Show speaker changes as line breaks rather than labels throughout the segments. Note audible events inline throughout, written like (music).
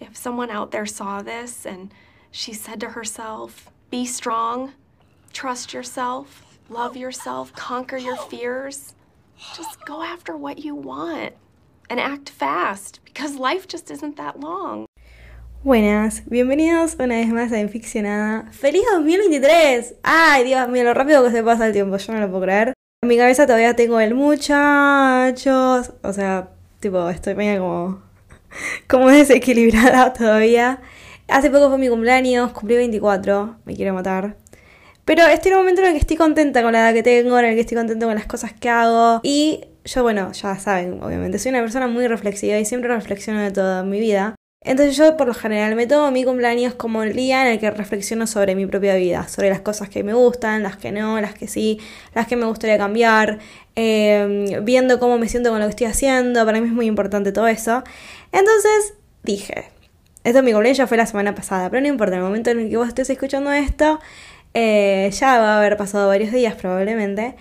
if someone out there saw this and she said to herself, be strong, trust yourself, love yourself, conquer your fears, just go after what you want and act fast because life just isn't that long.
Buenas, bienvenidos una vez más a Inficcionada. ¡Feliz 2023! ¡Ay, Dios mío, lo rápido que se pasa el tiempo! Yo no lo puedo creer. En mi cabeza todavía tengo el muchachos. O sea, tipo, estoy medio como. (laughs) como desequilibrada todavía. Hace poco fue mi cumpleaños, cumplí 24, me quiero matar. Pero estoy en un momento en el que estoy contenta con la edad que tengo, en el que estoy contenta con las cosas que hago. Y yo, bueno, ya saben, obviamente, soy una persona muy reflexiva y siempre reflexiono de toda mi vida. Entonces yo por lo general me tomo mi cumpleaños como el día en el que reflexiono sobre mi propia vida, sobre las cosas que me gustan, las que no, las que sí, las que me gustaría cambiar, em, viendo cómo me siento con lo que estoy haciendo, para mí es muy importante todo eso. Entonces dije, esto mi cumpleaños ya fue la semana pasada, pero no importa, el momento en el que vos estés escuchando esto, eh, ya va a haber pasado varios días probablemente.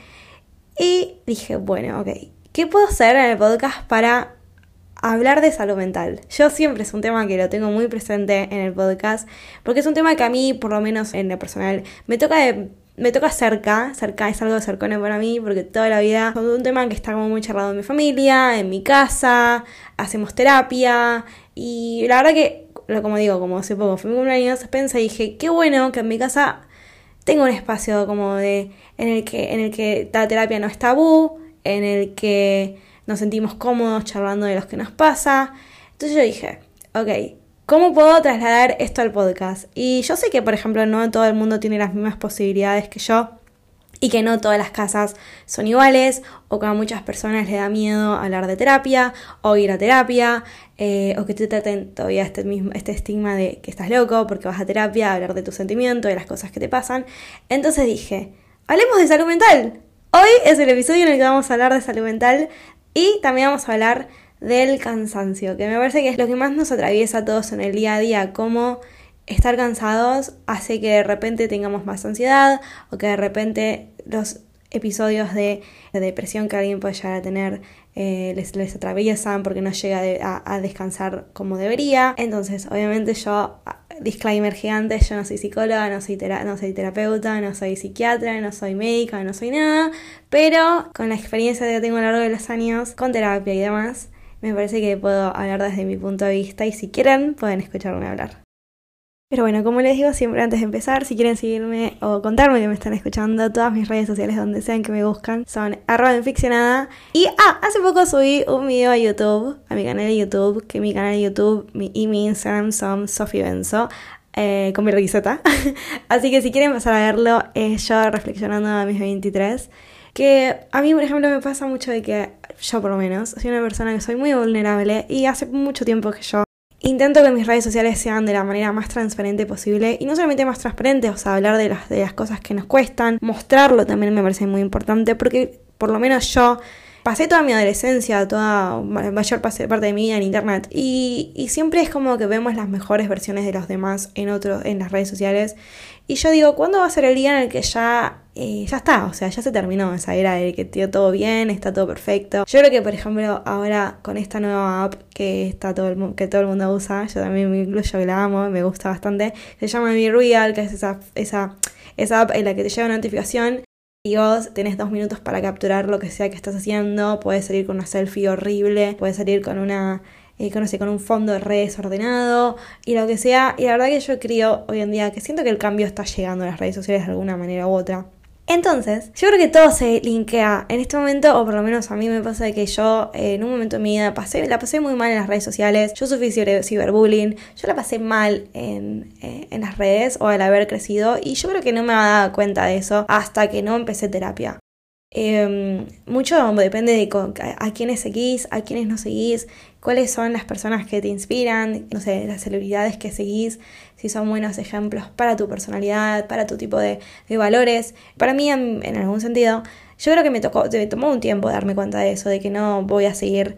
Y dije, bueno, ok, ¿qué puedo hacer en el podcast para hablar de salud mental. Yo siempre es un tema que lo tengo muy presente en el podcast, porque es un tema que a mí, por lo menos en lo personal, me toca me toca cerca, cerca es algo cercano para mí, porque toda la vida es un tema que está como muy charlado en mi familia, en mi casa, hacemos terapia, y la verdad que, como digo, como hace poco fue mi cumpleaños, pensé y dije, qué bueno que en mi casa tengo un espacio como de, en el que, en el que la terapia no es tabú, en el que nos sentimos cómodos charlando de lo que nos pasa. Entonces yo dije, ok, ¿cómo puedo trasladar esto al podcast? Y yo sé que, por ejemplo, no todo el mundo tiene las mismas posibilidades que yo y que no todas las casas son iguales o que a muchas personas les da miedo hablar de terapia o ir a terapia eh, o que te traten todavía este, mismo, este estigma de que estás loco porque vas a terapia a hablar de tus sentimientos, de las cosas que te pasan. Entonces dije, hablemos de salud mental. Hoy es el episodio en el que vamos a hablar de salud mental y también vamos a hablar del cansancio, que me parece que es lo que más nos atraviesa a todos en el día a día, cómo estar cansados hace que de repente tengamos más ansiedad o que de repente los episodios de, depresión que alguien puede llegar a tener eh, les, les, atraviesan porque no llega a, descansar como debería. Entonces, obviamente yo, disclaimer gigante, yo no soy psicóloga, no soy, no soy terapeuta, no soy psiquiatra, no soy médica, no soy nada, pero con la experiencia que tengo a lo largo de los años, con terapia y demás, me parece que puedo hablar desde mi punto de vista y si quieren pueden escucharme hablar. Pero bueno, como les digo siempre antes de empezar, si quieren seguirme o contarme que me están escuchando, todas mis redes sociales donde sean que me buscan son arroba. Y ah, hace poco subí un video a YouTube, a mi canal de YouTube, que mi canal de YouTube y mi Instagram son Sophie Benzo. Eh, con mi riseta. (laughs) Así que si quieren pasar a verlo, es yo reflexionando a mis 23. Que a mí, por ejemplo, me pasa mucho de que yo, por lo menos, soy una persona que soy muy vulnerable y hace mucho tiempo que yo Intento que mis redes sociales sean de la manera más transparente posible y no solamente más transparente, o sea, hablar de las, de las cosas que nos cuestan, mostrarlo también me parece muy importante porque por lo menos yo pasé toda mi adolescencia, toda mayor parte de mi vida en internet y, y, siempre es como que vemos las mejores versiones de los demás en otros, en las redes sociales. Y yo digo, ¿cuándo va a ser el día en el que ya eh, ya está, o sea, ya se terminó esa era de que tío, todo bien, está todo perfecto. Yo creo que, por ejemplo, ahora con esta nueva app que está todo el, que todo el mundo usa, yo también me incluyo que la amo, me gusta bastante, se llama Be Real, que es esa, esa, esa app en la que te llega una notificación y vos tenés dos minutos para capturar lo que sea que estás haciendo, puedes salir con una selfie horrible, puedes salir con una eh, con un fondo de redes ordenado y lo que sea. Y la verdad que yo creo hoy en día que siento que el cambio está llegando a las redes sociales de alguna manera u otra. Entonces, yo creo que todo se linkea en este momento, o por lo menos a mí me pasa que yo eh, en un momento de mi vida pasé, la pasé muy mal en las redes sociales, yo sufrí ciberbullying, yo la pasé mal en, eh, en las redes o al haber crecido y yo creo que no me había dado cuenta de eso hasta que no empecé terapia. Eh, mucho depende de a, a quiénes seguís, a quiénes no seguís, cuáles son las personas que te inspiran, no sé, las celebridades que seguís, si son buenos ejemplos para tu personalidad, para tu tipo de, valores. Para mí, en, en, algún sentido, yo creo que me, tocó, me tomó un tiempo darme cuenta de eso, de que no voy a seguir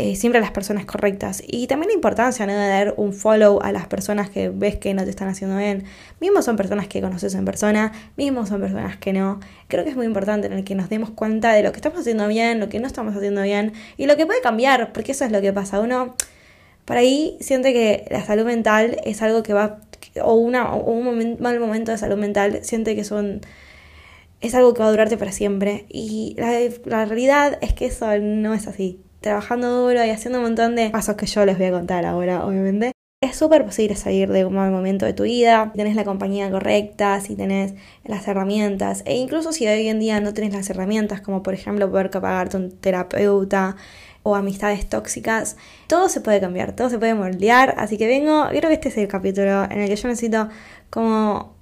eh, siempre a las personas correctas. Y también la importancia de dar un follow a las personas que ves que no te están haciendo bien. Mismo son personas que conoces en persona, mismo son personas que no. Creo que es muy importante en el que nos demos cuenta de lo que estamos haciendo bien, lo que no estamos haciendo bien y lo que puede cambiar, porque eso es lo que pasa. Uno Por ahí siente que la salud mental es algo que va, o, una, o un mal momento de salud mental, siente que son, es algo que va a durarte para siempre. Y la realidad es que eso no es así. Trabajando duro y haciendo un montón de pasos que yo les voy a contar ahora, obviamente, es súper posible salir de un mal momento de tu vida, si tenés la compañía correcta, si tenés las herramientas, e incluso si hoy en día no tenés las herramientas, como por ejemplo poder pagarte un terapeuta o amistades tóxicas, todo se puede cambiar, todo se puede moldear, así que vengo, creo que este es el capítulo en el que yo necesito como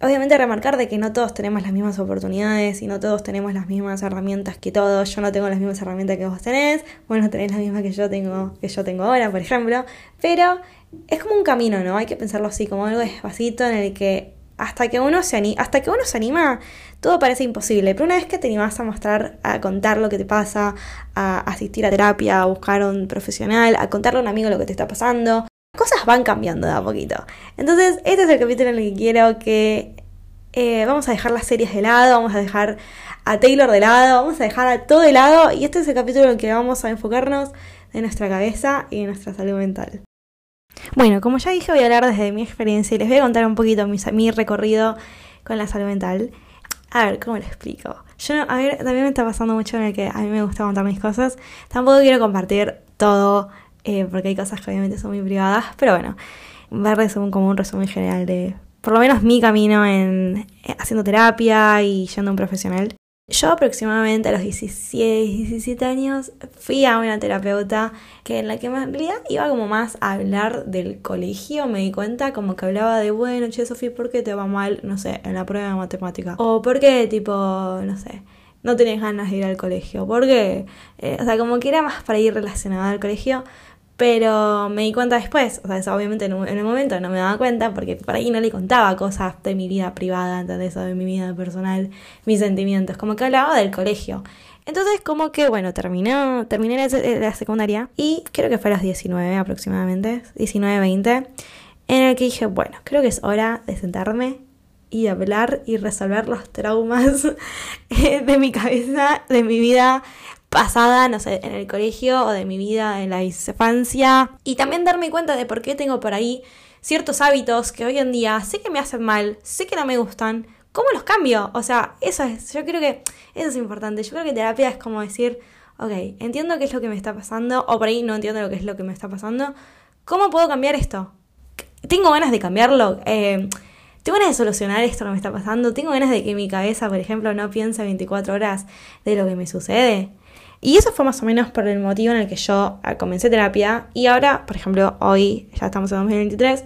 obviamente remarcar de que no todos tenemos las mismas oportunidades y no todos tenemos las mismas herramientas que todos. Yo no tengo las mismas herramientas que vos tenés, vos no tenés las mismas que yo tengo, que yo tengo ahora, por ejemplo. Pero es como un camino, ¿no? Hay que pensarlo así, como algo despacito en el que hasta que uno se anima, hasta que uno se anima, todo parece imposible. Pero una vez que te animas a mostrar, a contar lo que te pasa, a asistir a terapia, a buscar a un profesional, a contarle a un amigo lo que te está pasando, cosas van cambiando de a poquito. Entonces, este es el capítulo en el que quiero que eh, vamos a dejar las series de lado, vamos a dejar a Taylor de lado, vamos a dejar a todo de lado y este es el capítulo en el que vamos a enfocarnos de nuestra cabeza y de nuestra salud mental. Bueno, como ya dije, voy a hablar desde mi experiencia y les voy a contar un poquito mi, mi recorrido con la salud mental. A ver, ¿cómo lo explico? Yo, a ver, también me está pasando mucho en el que a mí me gusta contar mis cosas. Tampoco quiero compartir todo, eh, porque hay cosas que obviamente son muy privadas, pero bueno, resumen como un resumen general de por lo menos mi camino en eh, haciendo terapia y yendo a un profesional. Yo aproximadamente a los 16, 17 años fui a una terapeuta que en la que en realidad iba como más a hablar del colegio, me di cuenta como que hablaba de, bueno, che, Sofía, ¿por qué te va mal, no sé, en la prueba de matemática? O ¿por qué, tipo, no sé, no tenés ganas de ir al colegio? ¿Por qué? Eh, o sea, como que era más para ir relacionado al colegio, pero me di cuenta después, o sea, obviamente en, el momento no me daba cuenta porque por ahí no le contaba cosas de mi vida privada, ¿entendés? O de mi vida personal, mis sentimientos, como que hablaba del colegio. Entonces, como que, bueno, terminó, terminé la, secundaria y creo que fue a los 19 aproximadamente, 19, 20, en el que dije, bueno, creo que es hora de sentarme y hablar y resolver los traumas (laughs) de mi cabeza, de mi vida pasada, no sé, en el colegio o de mi vida en la infancia. Y también darme cuenta de por qué tengo por ahí ciertos hábitos que hoy en día sé que me hacen mal, sé que no me gustan. ¿Cómo los cambio? O sea, eso es, yo creo que eso es importante. Yo creo que terapia es como decir, ok, entiendo qué es lo que me está pasando, o por ahí no entiendo lo que es lo que me está pasando. ¿Cómo puedo cambiar esto? ¿Tengo ganas de cambiarlo? Eh, ¿Tengo ganas de solucionar esto que me está pasando? ¿Tengo ganas de que mi cabeza, por ejemplo, no piense 24 horas de lo que me sucede? Y eso fue más o menos por el motivo en el que yo ah, comencé terapia. Y ahora, por ejemplo, hoy, ya estamos en 2023,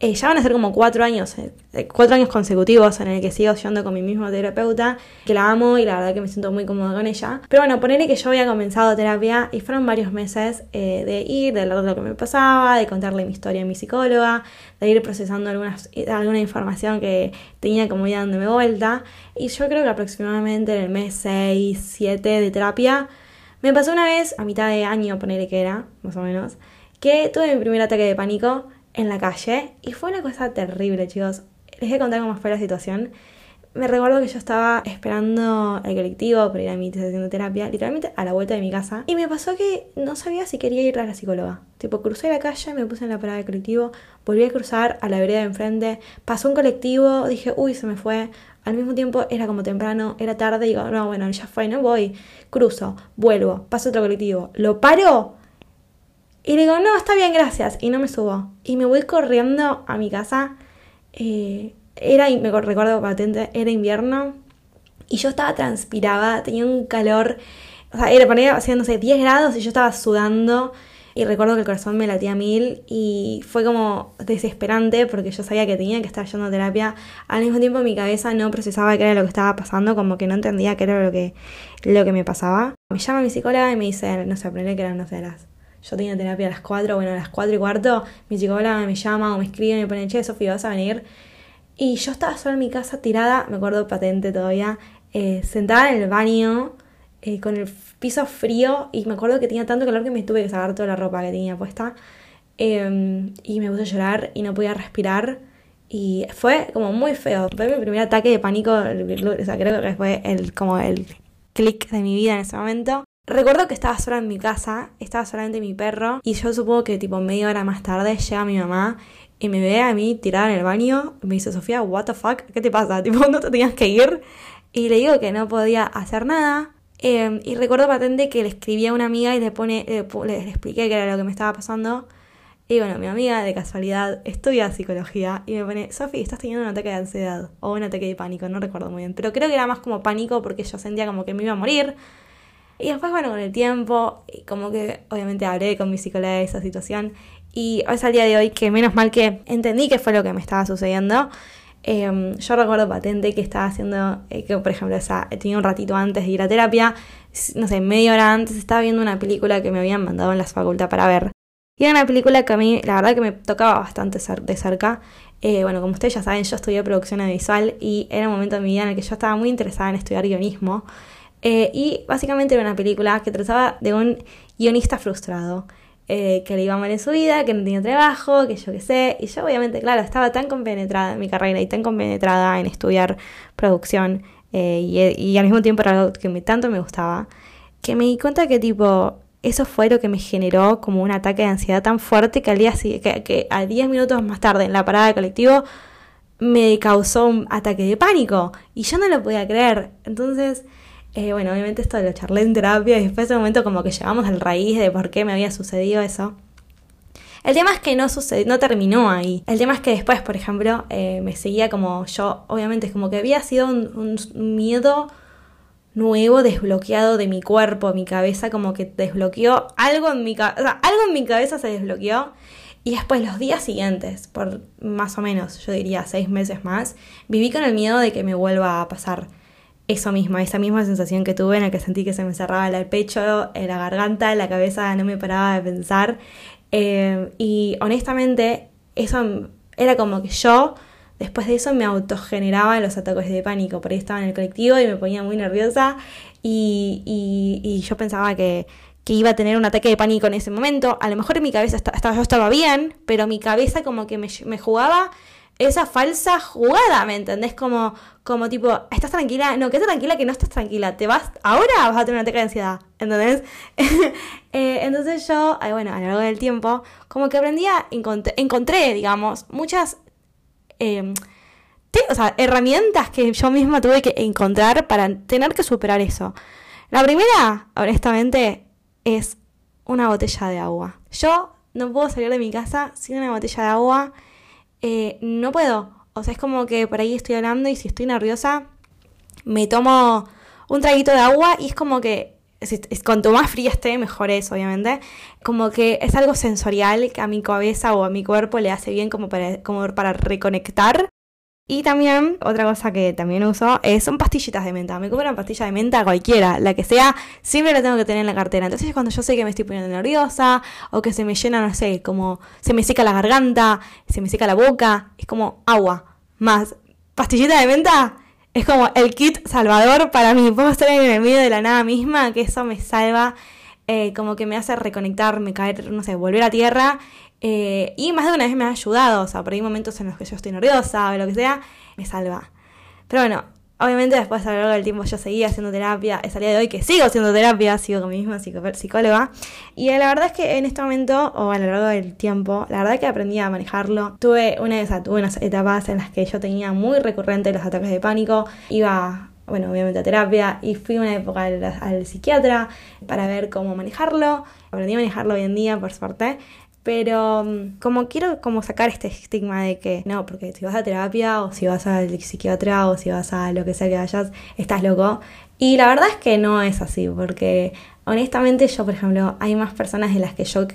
eh, ya van a ser como cuatro años, eh, eh, cuatro años consecutivos en el que sigo yendo con mi mismo terapeuta, que la amo y la verdad que me siento muy cómoda con ella. Pero bueno, ponerle que yo había comenzado terapia y fueron varios meses de ir, de hablar de lo que me pasaba, de contarle mi historia a mi psicóloga, de ir procesando algunas, alguna información que tenía como ya dándome vuelta. Y yo creo que aproximadamente en el mes 6, 7 de terapia, me pasó una vez, a mitad de año, ponerle que era, más o menos, que tuve mi primer ataque de pánico en la calle y fue una cosa terrible, chicos. Les voy a contar cómo fue la situación. Me recuerdo que yo estaba esperando el colectivo para ir a mi sesión de terapia, literalmente a la vuelta de mi casa, y me pasó que no sabía si quería ir a la psicóloga. Tipo, crucé la calle, me puse en la parada del colectivo, volví a cruzar a la vereda de enfrente, pasó un colectivo, dije, uy, se me fue, al mismo tiempo era como temprano, era tarde, digo, no, bueno, ya fue, no voy. Cruzo, vuelvo, paso otro colectivo, lo paro y digo, no, está bien, gracias. Y no me subo. Y me voy corriendo a mi casa. Eh, era, me recuerdo patente, era invierno. Y yo estaba transpirada, tenía un calor. O sea, era, ponía haciéndose 10 grados y yo estaba sudando. Y recuerdo que el corazón me latía mil y fue como desesperante porque yo sabía que tenía que estar yendo a terapia. Al mismo tiempo mi cabeza no procesaba qué era lo que estaba pasando, como que no entendía qué era lo que, lo que me pasaba. Me llama mi psicóloga y me dice, no sé, aprendí que eran, no sé, las... Yo tenía terapia a las 4, bueno, a las 4 y cuarto, mi psicóloga me llama o me escribe y me pone, che, Sofía, ¿vas a venir? Y yo estaba sola en mi casa tirada, me acuerdo patente todavía, eh, sentada en el baño, eh, con el piso frío y me acuerdo que tenía tanto calor que me tuve que sacar toda la ropa que tenía puesta em, y me puse a llorar y no podía respirar y fue como muy feo. Fue mi primer ataque de pánico, o sea, creo que fue el, como el clic de mi vida en ese momento. Recuerdo que estaba sola en mi casa, estaba solamente mi perro, y yo supongo que tipo media hora más tarde llega mi mamá y me ve a mí tirada en el baño me dice, Sofía, what the fuck, ¿qué te pasa? (laughs) Tipo, ¿no te tenías que ir? Y le digo que no podía hacer nada. Em, y recuerdo patente que le escribí a una amiga y le, pone, le, le expliqué qué era lo que me estaba pasando. Y bueno, mi amiga de casualidad estudia psicología y me pone, Sofi, estás teniendo un ataque de ansiedad o un ataque de pánico, no recuerdo muy bien, pero creo que era más como pánico porque yo sentía como que me iba a morir. Y después, bueno, con el tiempo, como que obviamente hablé con mi psicóloga de esa situación y es al día de hoy que menos mal que entendí qué fue lo que me estaba sucediendo. Em, yo recuerdo patente que estaba haciendo, eh, que por ejemplo, o tenía un ratito antes de ir a terapia, no sé, media hora antes estaba viendo una película que me habían mandado en la facultad para ver. Y era una película que a mí, la verdad, que me tocaba bastante de cerca. Eh, bueno, como ustedes ya saben, yo estudié producción audiovisual y era un momento de mi vida en el que yo estaba muy interesada en estudiar guionismo. Eh, y básicamente era una película que trataba de un guionista frustrado. Eh, que le iba mal en su vida, que no tenía trabajo, que yo qué sé. Y yo obviamente, claro, estaba tan compenetrada en mi carrera y tan compenetrada en estudiar producción y, y, al mismo tiempo era algo que me, tanto me gustaba, que me di cuenta que tipo, eso fue lo que me generó como un ataque de ansiedad tan fuerte que al día que, que a 10 minutos más tarde en la parada de colectivo me causó un ataque de pánico y yo no lo podía creer. Entonces, eh, bueno, obviamente esto lo charlé en terapia y después de ese momento como que llegamos al raíz de por qué me había sucedido eso. El tema es que no sucedió, no terminó ahí. El tema es que después, por ejemplo, eh, me seguía como yo, obviamente como que había sido un miedo nuevo desbloqueado de mi cuerpo, mi cabeza, como que desbloqueó algo en mi cabeza, o sea, algo en mi cabeza se desbloqueó. Y después los días siguientes, por más o menos, yo diría seis meses más, viví con el miedo de que me vuelva a pasar eso mismo, esa misma sensación que tuve en la que sentí que se me cerraba el pecho, la garganta, la cabeza no me paraba de pensar. Eh, y honestamente, eso era como que yo Después de eso me autogeneraba los ataques de pánico. Por ahí estaba en el colectivo y me ponía muy nerviosa y, yo pensaba que, iba a tener un ataque de pánico en ese momento. A lo mejor en mi cabeza estaba, yo estaba bien, pero mi cabeza como que me, jugaba esa falsa jugada, ¿me entendés? Como, como tipo, ¿estás tranquila? No, estás tranquila, que no estás tranquila. Te vas, ahora vas a tener un ataque de ansiedad, ¿entendés? (laughs) Eh, entonces yo, bueno, a lo largo del tiempo, como que aprendí a, encontré digamos, muchas Em, herramientas que yo misma tuve que encontrar para tener que superar eso. La primera, honestamente, es una botella de agua. Yo no puedo salir de mi casa sin una botella de agua. Eh, no puedo. O sea, es como que por ahí estoy hablando y si estoy nerviosa, me tomo un traguito de agua y es como que cuanto más fría esté, mejor es, obviamente. Como que es algo sensorial que a mi cabeza o a mi cuerpo le hace bien como para, como para reconectar. Y también, otra cosa que también uso son pastillitas de menta. Me compro una pastilla de menta cualquiera, la que sea, siempre la tengo que tener en la cartera. Entonces cuando yo sé que me estoy poniendo nerviosa o que se me llena, no sé, como se me seca la garganta, se me seca la boca, es como agua más pastillita de menta, es como el kit salvador para mí. Puedo estar en el medio de la nada misma, que eso me salva, eh, como que me hace reconectarme, caer, no sé, volver a tierra. Eh, y más de una vez me ha ayudado, o sea, por ahí momentos en los que yo estoy nerviosa o lo que sea, me salva. Pero bueno, Obviamente después a lo largo del tiempo yo seguía haciendo terapia, es el día de hoy que sigo haciendo terapia, sigo con mi misma psicóloga. Y la verdad es que en este momento, o a lo largo del tiempo, la verdad es que aprendí a manejarlo. Tuve, una, esa, tuve unas etapas en las que yo tenía muy recurrentes los ataques de pánico, iba bueno, obviamente a terapia y fui una época al, al, psiquiatra para ver cómo manejarlo. Aprendí a manejarlo hoy en día, por suerte. Pero mm, como quiero como sacar este estigma de que no, porque si vas a terapia o si vas al psiquiatra o si vas a lo que sea que vayas, estás loco. Y la verdad es que no es así, porque honestamente yo, por ejemplo, hay más personas de las que yo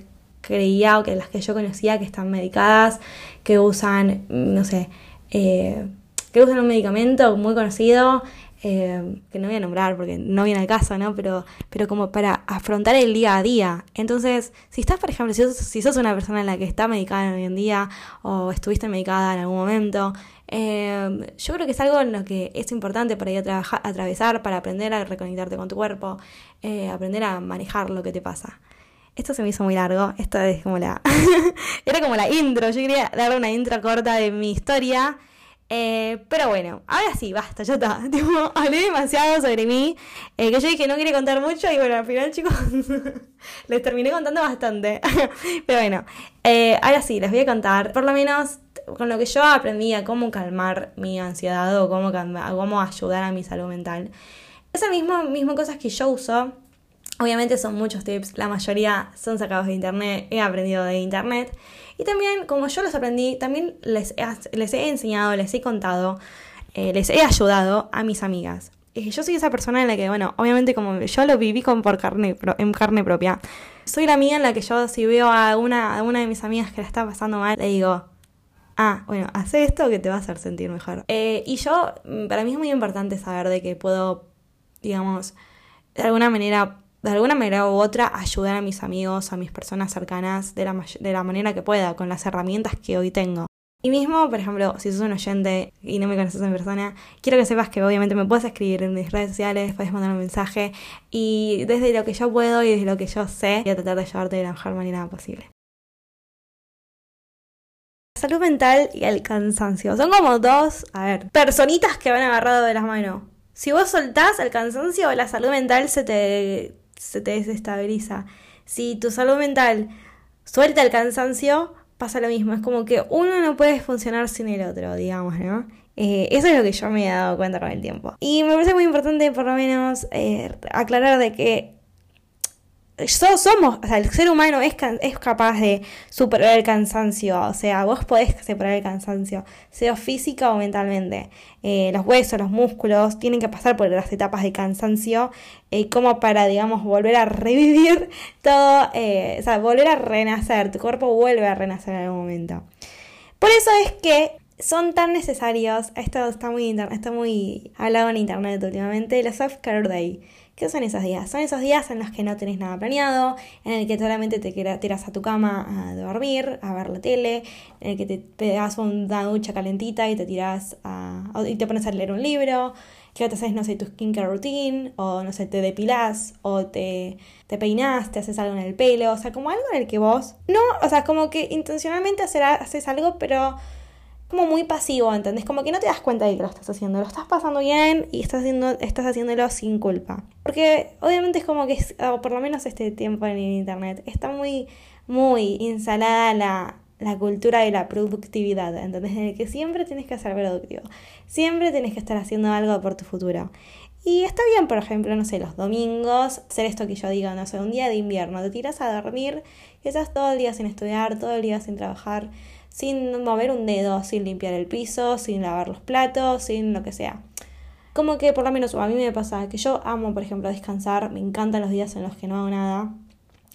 creía o que las que yo conocía que están medicadas, que usan, mm, no sé, eh, que usan un medicamento muy conocido eh, que no voy a nombrar porque no viene al caso, ¿no? Pero, pero como para afrontar el día a día. Entonces, si estás, por ejemplo, si sos, una persona en la que está medicada hoy en día o estuviste medicada en algún momento, eh, yo creo que es algo en lo que es importante para ir a trabajar, atravesar, para aprender a reconectarte con tu cuerpo, eh, aprender a manejar lo que te pasa. Esto se me hizo muy largo, esto es como la... (laughs) Era como la intro, yo quería dar una intro corta de mi historia Eh, pero bueno, ahora sí, basta, ya está. (laughs) Tipo, hablé demasiado sobre mí. Eh, que yo dije no quiere contar mucho. Y bueno, al final, (laughs) chicos, les terminé contando bastante. (laughs) pero bueno, eh, ahora sí, les voy a contar, por lo menos con lo que yo aprendí a cómo calmar mi ansiedad o cómo, cómo ayudar a mi salud mental. Esas mismas mismo cosas que yo uso. Obviamente son muchos tips, la mayoría son sacados de internet, he aprendido de internet. Y también, como yo los aprendí, también les he, les he enseñado, les he contado, eh, les he ayudado a mis amigas. yo soy esa persona en la que, bueno, obviamente como yo lo viví con, por carne, en carne propia. Soy la amiga en la que yo si veo a una, una de mis amigas que la está pasando mal, le digo, ah, bueno, haz esto que te va a hacer sentir mejor. Eh, y yo, para mí es muy importante saber de que puedo, digamos, de alguna manera de alguna manera u otra ayudar a mis amigos, a mis personas cercanas de la, manera que pueda, con las herramientas que hoy tengo. Y mismo, por ejemplo, si sos un oyente y no me conoces en persona, quiero que sepas que obviamente me puedes escribir en mis redes sociales, puedes mandar un mensaje y desde lo que yo puedo y desde lo que yo sé, voy a tratar de ayudarte de la mejor manera posible. salud mental y el cansancio son como dos, a ver, personitas que van agarrado de las manos. Si vos soltás el cansancio, la salud mental se te se te desestabiliza. Si tu salud mental suelta el cansancio, pasa lo mismo. Es como que uno no puede funcionar sin el otro, digamos, ¿no? Eh, eso es lo que yo me he dado cuenta con el tiempo. Y me parece muy importante, por lo menos, eh, aclarar de que somos, o sea, el ser humano es, es capaz de superar el cansancio, o sea, vos podés superar el cansancio, sea física o mentalmente. Eh, los huesos, los músculos tienen que pasar por las etapas de cansancio eh, como para, digamos, volver a revivir (laughs) todo, eh, o sea, volver a renacer, tu cuerpo vuelve a renacer en algún momento. Por eso es que son tan necesarios, esto está muy, está muy hablado en internet últimamente, los self-care day ¿Qué son esos días? Son esos días en los que no tenés nada planeado, en el que solamente te tiras a tu cama a dormir, a ver la tele, en el que te pegas una ducha calentita y te tiras a, y te pones a leer un libro, que te haces, no sé, tu skincare routine, o no sé, te depilás, o te, te te haces algo en el pelo, o sea, como algo en el que vos, no, o sea, como que intencionalmente haces algo, pero como muy pasivo, ¿entendés? Como que no te das cuenta de que lo estás haciendo, lo estás pasando bien y estás, haciendo, estás haciéndolo sin culpa. Porque obviamente es como que, por lo menos este tiempo en internet, está muy, muy instalada la, la cultura de la productividad, ¿entendés? En el que siempre tienes que ser productivo, siempre tienes que estar haciendo algo por tu futuro. Y está bien, por ejemplo, no sé, los domingos, hacer esto que yo digo, no sé, un día de invierno, te tiras a dormir y estás todo el día sin estudiar, todo el día sin trabajar sin mover un dedo, sin limpiar el piso, sin lavar los platos, sin lo que sea. Como que por lo menos a mí me pasa que yo amo, por ejemplo, descansar, me encantan los días en los que no hago nada.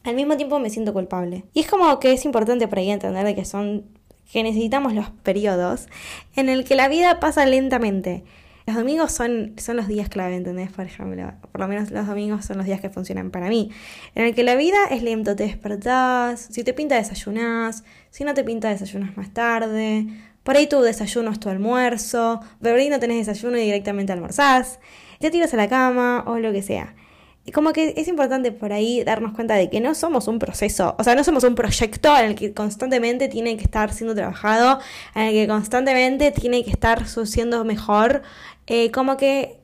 Al mismo tiempo me siento culpable. Y es como que es importante por ahí entender de que son que necesitamos los periodos en el que la vida pasa lentamente. Los domingos son, son los días clave, ¿entendés? Por ejemplo, por lo menos los domingos son los días que funcionan para mí. En el que la vida es lento, te despertás, si te pinta desayunás, si no te pinta desayunas más tarde, por ahí tu desayuno es tu almuerzo, pero ahí no tenés desayuno y directamente almorzás, te tiras a la cama o lo que sea. Y como que es importante por ahí darnos cuenta de que no somos un proceso, o sea, no somos un proyecto en el que constantemente tiene que estar siendo trabajado, en el que constantemente tiene que estar siendo mejor, eh, como que,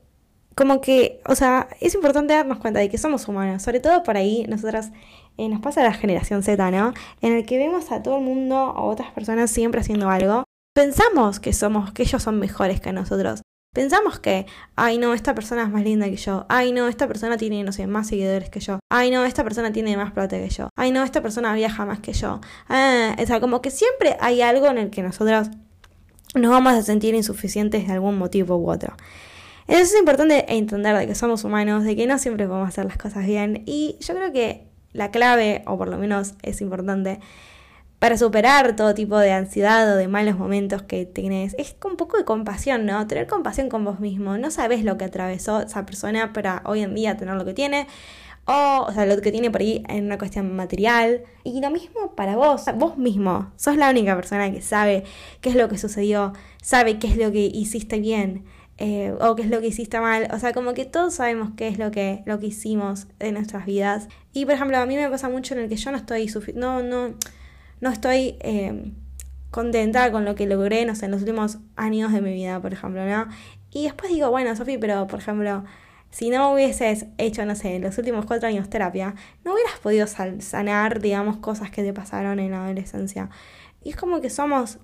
como que, o sea, es importante darnos cuenta de que somos humanos, sobre todo por ahí nosotras eh, nos pasa la generación Z, ¿no? En el que vemos a todo el mundo, a otras personas siempre haciendo algo, pensamos que somos, que ellos son mejores que nosotros. Pensamos que, ay no, esta persona es más linda que yo. Ay no, esta persona tiene, no sé, más seguidores que yo. Ay no, esta persona tiene más plata que yo. Ay no, esta persona viaja más que yo. Ah, o sea, como que siempre hay algo en el que nosotros nos vamos a sentir insuficientes de algún motivo u otro. Entonces es importante entender de que somos humanos, de que no siempre podemos hacer las cosas bien. Y yo creo que la clave, o por lo menos es importante, para superar todo tipo de ansiedad o de malos momentos que tienes, es con un poco de compasión, ¿no? Tener compasión con vos mismo. No sabes lo que atravesó esa persona para hoy en día tener lo que tiene, o, o sea, lo que tiene por ahí en una cuestión material. Y lo mismo para vos, vos mismo. Sos la única persona que sabe qué es lo que sucedió, sabe qué es lo que hiciste bien. Eh, o qué es lo que hiciste mal. O sea, como que todos sabemos qué es lo que, lo que hicimos en nuestras vidas. Y por ejemplo, a mí me pasa mucho en el que yo no estoy no, no, no estoy, eh, contenta con lo que logré, no sé, en los últimos años de mi vida, por ejemplo, ¿no? Y después digo, bueno, Sofi, pero por ejemplo, si no hubieses hecho, no sé, los últimos cuatro años terapia, no hubieras podido sanar, digamos, cosas que te pasaron en la adolescencia. Y es como que somos,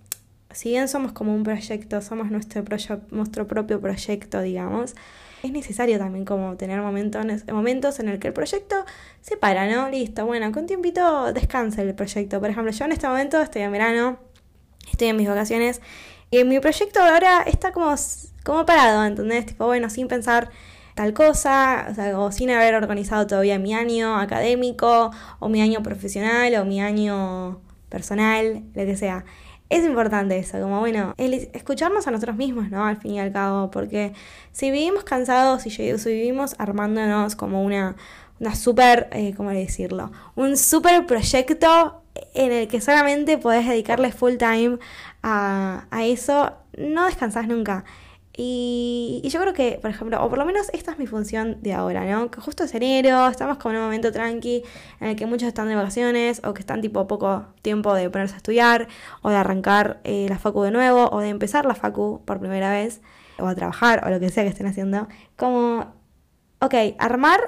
si bien somos como un proyecto, somos nuestro, nuestro propio proyecto, digamos, es necesario también como tener momentos, momentos en el que el proyecto se para, ¿no? Listo, bueno, con tiempito descansa el proyecto. Por ejemplo, yo en este momento estoy en verano, estoy en mis vacaciones, y mi proyecto ahora está como, como parado, ¿entendés? Tipo, bueno, sin pensar tal cosa, o, sea, o sin haber organizado todavía mi año académico, o mi año profesional, o mi año personal, lo que sea. Es importante eso, como bueno, el escucharnos a nosotros mismos, ¿no? Al fin y al cabo, porque si vivimos cansados y si vivimos armándonos como una, una super, eh, ¿cómo decirlo? Un super proyecto en el que solamente podés dedicarle full time a, a eso, no descansás nunca. Y, yo creo que, por ejemplo, o por lo menos esta es mi función de ahora, ¿no? Que justo es enero, estamos como en un momento tranqui en el que muchos están de vacaciones o que están tipo poco tiempo de ponerse a estudiar o de arrancar eh, la facu de nuevo o de empezar la facu por primera vez o a trabajar o lo que sea que estén haciendo. Como, ok, armar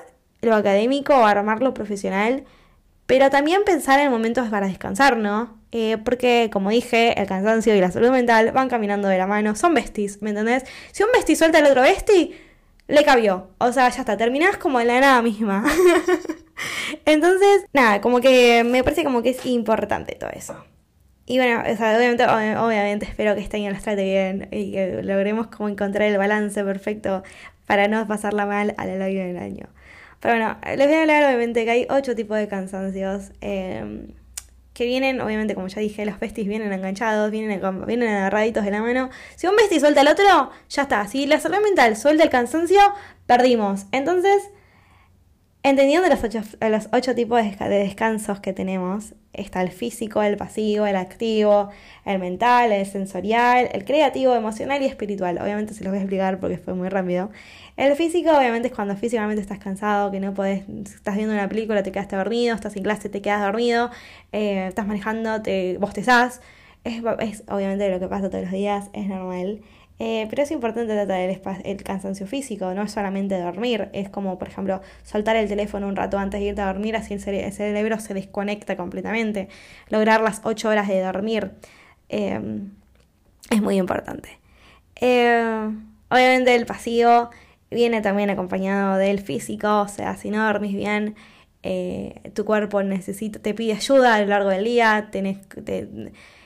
lo académico o armar lo profesional, pero también pensar en momentos para descansar, ¿no? Eh, porque, como dije, el cansancio y la salud mental van caminando de la mano. Son besties, ¿me entendés? Si un bestie suelta al otro bestie, le cabió. O sea, ya está, terminás como en la nada misma. (laughs) Entonces, nada, como que me parece como que es importante todo eso. Y bueno, o sea, obviamente, obviamente espero que este año los trate bien y que logremos como encontrar el balance perfecto para no pasarla mal a lo largo del año. Pero bueno, les voy a hablar obviamente que hay ocho tipos de cansancios. Eh, que vienen, obviamente, como ya dije, los besties vienen enganchados, vienen, vienen agarraditos de la mano. Si un bestie suelta al otro, ya está. Si la salud mental suelta el cansancio, perdimos. Entonces, entendiendo los ocho, los ocho tipos de descansos que tenemos, está el físico, el pasivo, el activo, el mental, el sensorial, el creativo, emocional y espiritual. Obviamente se los voy a explicar porque fue muy rápido. El físico, obviamente, es cuando físicamente estás cansado, que no podés, estás viendo una película, te quedaste dormido, estás en clase, te quedas dormido, eh, estás manejando, te bostezás. Es, es obviamente lo que pasa todos los días, es normal. Eh, pero es importante tratar el, cansancio físico, no es solamente dormir, es como, por ejemplo, soltar el teléfono un rato antes de irte a dormir, así el, cerebro se desconecta completamente. Lograr las 8 horas de dormir eh, es muy importante. obviamente el pasivo viene también acompañado del físico, o sea, si no dormís bien, eh, tu cuerpo necesita, te pide ayuda a lo largo del día, tenés,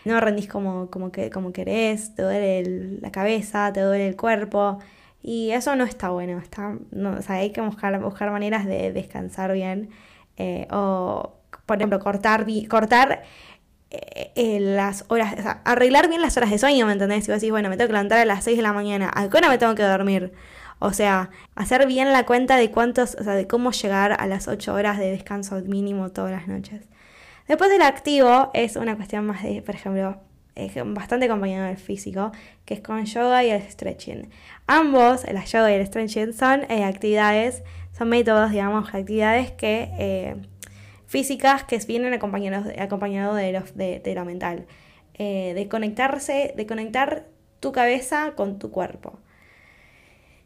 no rendís como, como, que, como querés, te duele la cabeza, te duele el cuerpo, y eso no está bueno, está, no, o sea, hay que buscar, buscar maneras de descansar bien, eh, o por ejemplo, cortar, cortar eh, las horas, o sea, arreglar bien las horas de sueño, ¿me entendés? Si vos decís, bueno, me tengo que levantar a las 6 de la mañana, ¿a qué hora me tengo que dormir? O sea, hacer bien la cuenta de cuántos, o sea, de cómo llegar a las 8 horas de descanso mínimo todas las noches. Después del activo es una cuestión más de, por ejemplo, bastante acompañado del físico, que es con yoga y el stretching. Ambos, el yoga y el stretching, son eh, actividades, son métodos, digamos, actividades que eh, físicas que vienen acompañados, acompañado de, lo, de, lo mental. Eh, de conectarse, de conectar tu cabeza con tu cuerpo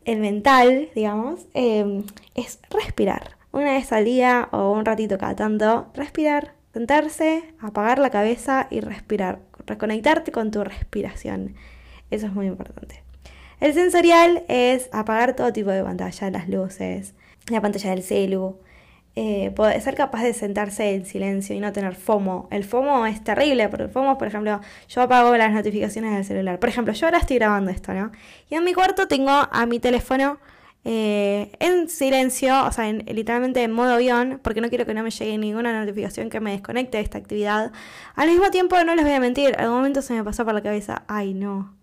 el mental, digamos, es respirar. Una vez al día o un ratito cada tanto, respirar, sentarse, apagar la cabeza y respirar. Reconectarte con tu respiración. Eso es muy importante. El sensorial es apagar todo tipo de pantalla, las luces, la pantalla del celu, eh, ser capaz de sentarse en silencio y no tener FOMO. El FOMO es terrible, porque el FOMO, por ejemplo, yo apago las notificaciones del celular. Por ejemplo, yo ahora estoy grabando esto, ¿no? Y en mi cuarto tengo a mi teléfono eh, en silencio, o sea, literalmente en modo avión, porque no quiero que no me llegue ninguna notificación que me desconecte de esta actividad. Al mismo tiempo, no les voy a mentir, algún momento se me pasó por la cabeza, ay no,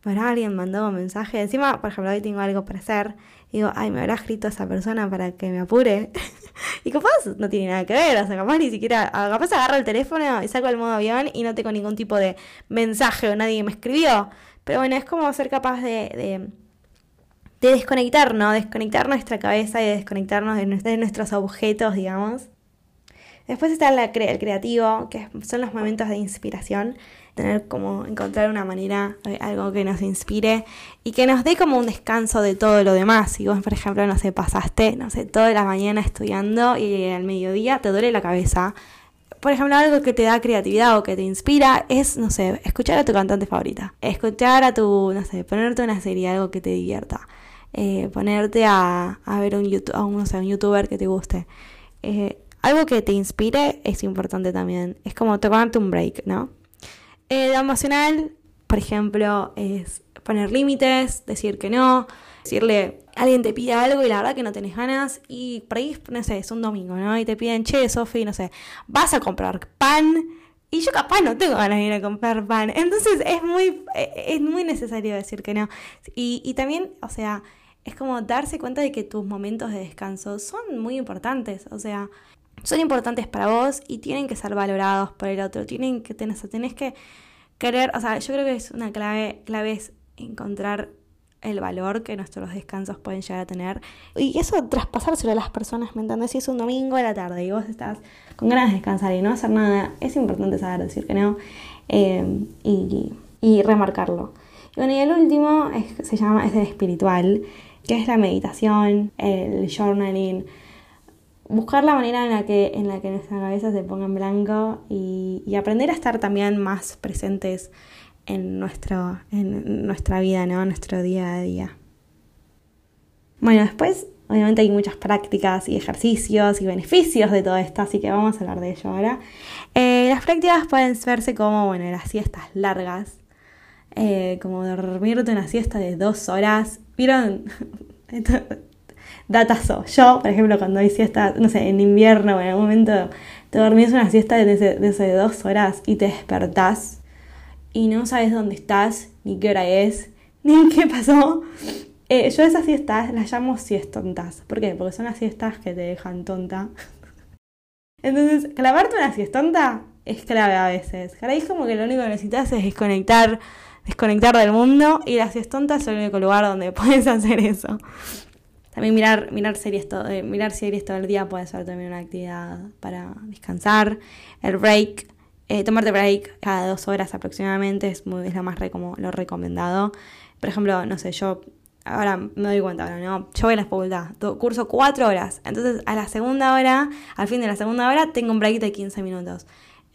pero alguien mandó un mensaje. Encima, por ejemplo, hoy tengo algo para hacer. digo, ay, me habrá escrito esa persona para que me apure. (laughs) y capaz no tiene nada que ver, o sea, capaz ni siquiera, ah, capaz agarro el teléfono y saco el modo avión y no tengo ningún tipo de mensaje o nadie me escribió. Pero bueno, es como ser capaz de, de desconectar, ¿no? Desconectar nuestra cabeza y desconectarnos de, de nuestros objetos, digamos. Después está el creativo, que son los momentos de inspiración tener como encontrar una manera, eh, algo que nos inspire y que nos dé como un descanso de todo lo demás. Si vos, por ejemplo, no sé, pasaste, no sé, toda la mañana estudiando y al mediodía te duele la cabeza. Por ejemplo, algo que te da creatividad o que te inspira es, no sé, escuchar a tu cantante favorita. Escuchar a tu, no sé, ponerte una serie, algo que te divierta. Eh, ponerte a, a ver un, YouTube, a un, no sé, un youtuber que te guste. Eh, algo que te inspire es importante también. Es como tomarte un break, ¿no? Eh, lo emocional, por ejemplo, es poner límites, decir que no, decirle, alguien te pide algo y la verdad que no tenés ganas y por ahí, no sé, es un domingo, ¿no? Y te piden, che, Sofi, no sé, vas a comprar pan y yo capaz no tengo ganas de ir a comprar pan. Entonces es muy, eh, es muy necesario decir que no. Y, y también, o sea, es como darse cuenta de que tus momentos de descanso son muy importantes. O sea, son importantes para vos y tienen que ser valorados por el otro. Tienen que tener, tenés que querer, o sea, yo creo que es una clave, clave es encontrar el valor que nuestros descansos pueden llegar a tener. Y eso traspasárselo a las personas, ¿me entendés? Si es un domingo a la tarde y vos estás con ganas de descansar y no hacer nada, es importante saber decir que no eh, y, y, remarcarlo. Y bueno, y el último es, se llama, es el espiritual, que es la meditación, el journaling, buscar la manera en la que, en la que nuestra cabeza se ponga en blanco y, aprender a estar también más presentes en, nuestro, en nuestra vida, ¿no? En nuestro día a día. Bueno, después obviamente hay muchas prácticas y ejercicios y beneficios de todo esto, así que vamos a hablar de ello ahora. Eh, las prácticas pueden verse como, bueno, las siestas largas, eh, como dormirte una siesta de dos horas. ¿Vieron? (laughs) Datazo. Yo, por ejemplo, cuando hay siesta, no sé, en invierno o en algún momento te dormís una siesta de, de dos horas y te despertás y no sabes dónde estás, ni qué hora es, (laughs) ni qué pasó. Eh, yo esas siestas las llamo siestontas. ¿Por qué? Porque son las siestas que te dejan tonta. (laughs) Entonces, clavarte una siestonta es clave a veces. es como que lo único que necesitas es desconectar, desconectar del mundo y las siestontas son el único lugar donde (laughs) puedes hacer eso. También mirar, mirar, series todo, eh, mirar series todo el día puede ser también una actividad para descansar. El break, eh, tomarte break cada dos horas aproximadamente es, muy, es lo más lo recomendado. Por ejemplo, no sé, yo ahora me doy cuenta, ahora, ¿no? Yo voy a la facultad, curso cuatro horas. Entonces, a la segunda hora, al fin de la segunda hora, tengo un break de 15 minutos.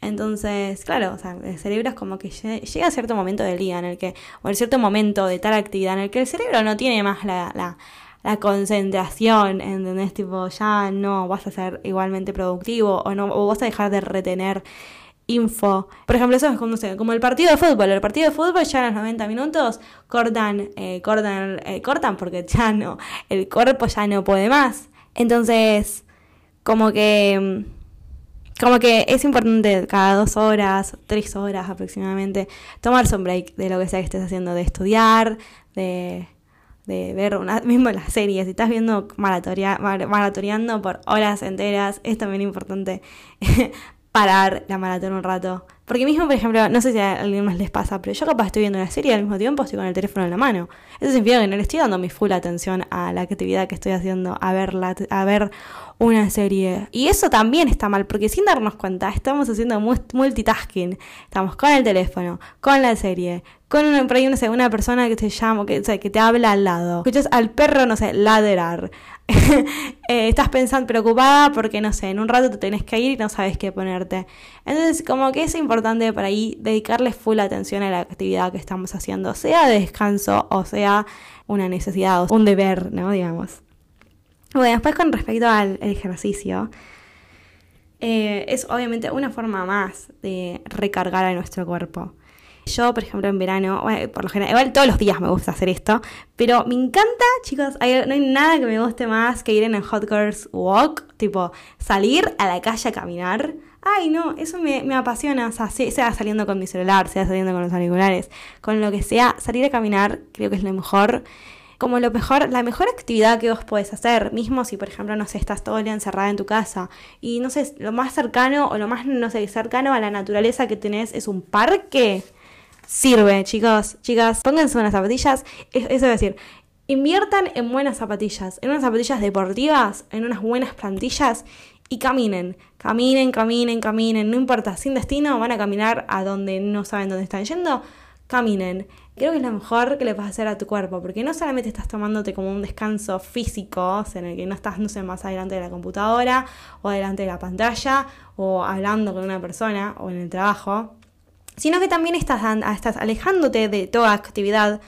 Entonces, claro, o sea, el cerebro es como que llega a cierto momento del día en el que, o en cierto momento de tal actividad en el que el cerebro no tiene más la, la la concentración, ¿entendés? Tipo, ya no vas a ser igualmente productivo o no o vas a dejar de retener info. Por ejemplo, eso es como, como el partido de fútbol. El partido de fútbol ya a los 90 minutos cortan, eh, cortan, eh, cortan porque (laughs) ya no, el cuerpo ya no puede más. Entonces, como que, como que es importante cada dos horas, tres horas aproximadamente, tomarse un break de lo que sea que estés haciendo, de estudiar, de de ver una, (laughs) mismo las series, si estás viendo maratoneando por horas enteras, es también importante (laughs) parar la maratón un rato. Porque mismo, por ejemplo, no sé si a alguien más les pasa, pero yo capaz estoy viendo una serie y al mismo tiempo estoy con el teléfono en la mano. Eso significa que no le estoy dando mi full atención a la actividad que estoy haciendo, a ver, la, a ver una serie. Y eso también está mal, porque sin darnos cuenta estamos haciendo multitasking. Estamos con el teléfono, con la serie, con una, por ahí, no sé, una persona que te llama, que, que te habla al lado. Escuchas al perro, no sé, ladrar. (laughs) Eh, estás pensando, preocupada porque, no sé, en un rato te tenés que ir y no sabes qué ponerte. Entonces, como que es importante para ahí dedicarle full atención a la actividad que estamos haciendo, sea de descanso o sea una necesidad o un deber, ¿no? Digamos. Bueno, después con respecto al ejercicio, eh, es obviamente una forma más de recargar a nuestro cuerpo. Yo, por ejemplo, en verano, por lo general, igual todos los días me gusta hacer esto, pero me encanta, chicos, no hay nada que me guste más que ir en el Hot Girls Walk, tipo salir a la calle a caminar. Ay, no, eso me, me apasiona, o sea, sea saliendo con mi celular, sea saliendo con los auriculares, con lo que sea, salir a caminar creo que es lo mejor como lo mejor, la mejor actividad que vos podés hacer, mismo si por ejemplo, no sé, estás todo el día encerrada en tu casa y no sé, lo más cercano o lo más, no sé, cercano a la naturaleza que tenés es un parque, sirve, chicos, chicas, pónganse unas zapatillas, eso es decir, inviertan en buenas zapatillas, en unas zapatillas deportivas, en unas buenas plantillas y caminen, caminen, caminen, caminen, no importa, sin destino, van a caminar a donde no saben dónde están yendo, caminen. Creo que es lo mejor que le puedes hacer a tu cuerpo, porque no solamente estás tomándote como un descanso físico, en el que no estás, no sé, más adelante de la computadora o adelante de la pantalla o hablando con una persona o en el trabajo, sino que también estás, estás alejándote de toda actividad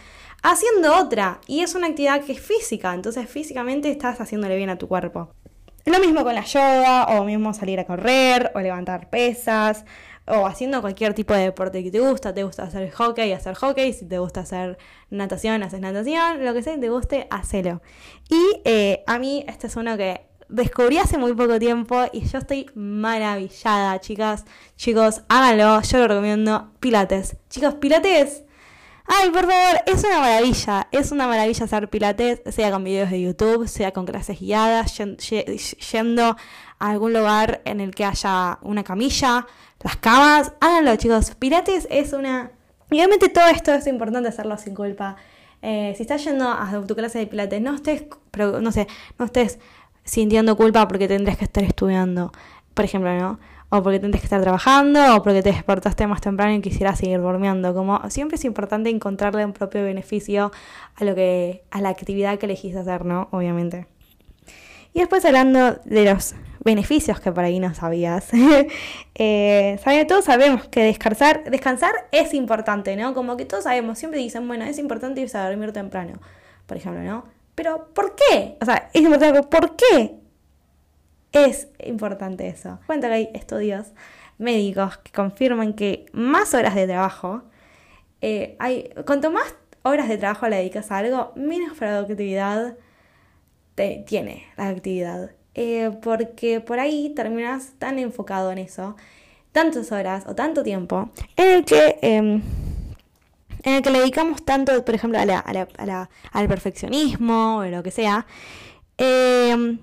haciendo otra y es una actividad que es física, entonces físicamente estás haciéndole bien a tu cuerpo. Lo mismo con la yoga, o mismo salir a correr, o levantar pesas, o haciendo cualquier tipo de deporte que te gusta. Te gusta hacer hockey, hacer hockey. Si te gusta hacer natación, haces natación. Lo que sea te guste, hacelo. Y eh, a mí, este es uno que descubrí hace muy poco tiempo y yo estoy maravillada, chicas. Chicos, háganlo, yo lo recomiendo. Pilates. Chicos, Pilates Ay, por favor, es una maravilla. Es una maravilla hacer pilates, sea con videos de YouTube, sea con clases guiadas, yendo a algún lugar en el que haya una camilla, las camas. Háganlo, chicos. Pilates es una. Y obviamente todo esto es importante hacerlo sin culpa. Eh, si estás yendo a tu clase de pilates, no estés, no sé, no estés sintiendo culpa porque tendrías que estar estudiando, por ejemplo, ¿no? o porque tienes que estar trabajando, o porque te despertaste más temprano y quisieras seguir durmiendo. Como siempre es importante encontrarle un propio beneficio a lo que, a la actividad que elegís hacer, ¿no? Obviamente. Y después hablando de los beneficios que por ahí no sabías. (laughs) eh, todos sabemos que descansar, descansar es importante, ¿no? Como que todos sabemos, siempre dicen, bueno, es importante irse a dormir temprano, por ejemplo, ¿no? Pero ¿por qué? O sea, es importante, ¿por qué es importante eso. Cuenta que hay estudios médicos que confirman que más horas de trabajo, eh, hay, cuanto más horas de trabajo le dedicas a algo, menos productividad te, tiene la actividad. Eh, porque por ahí terminas tan enfocado en eso, tantas horas o tanto tiempo, en el que, em, en el que le dedicamos tanto, por ejemplo, al perfeccionismo o lo que sea, eh,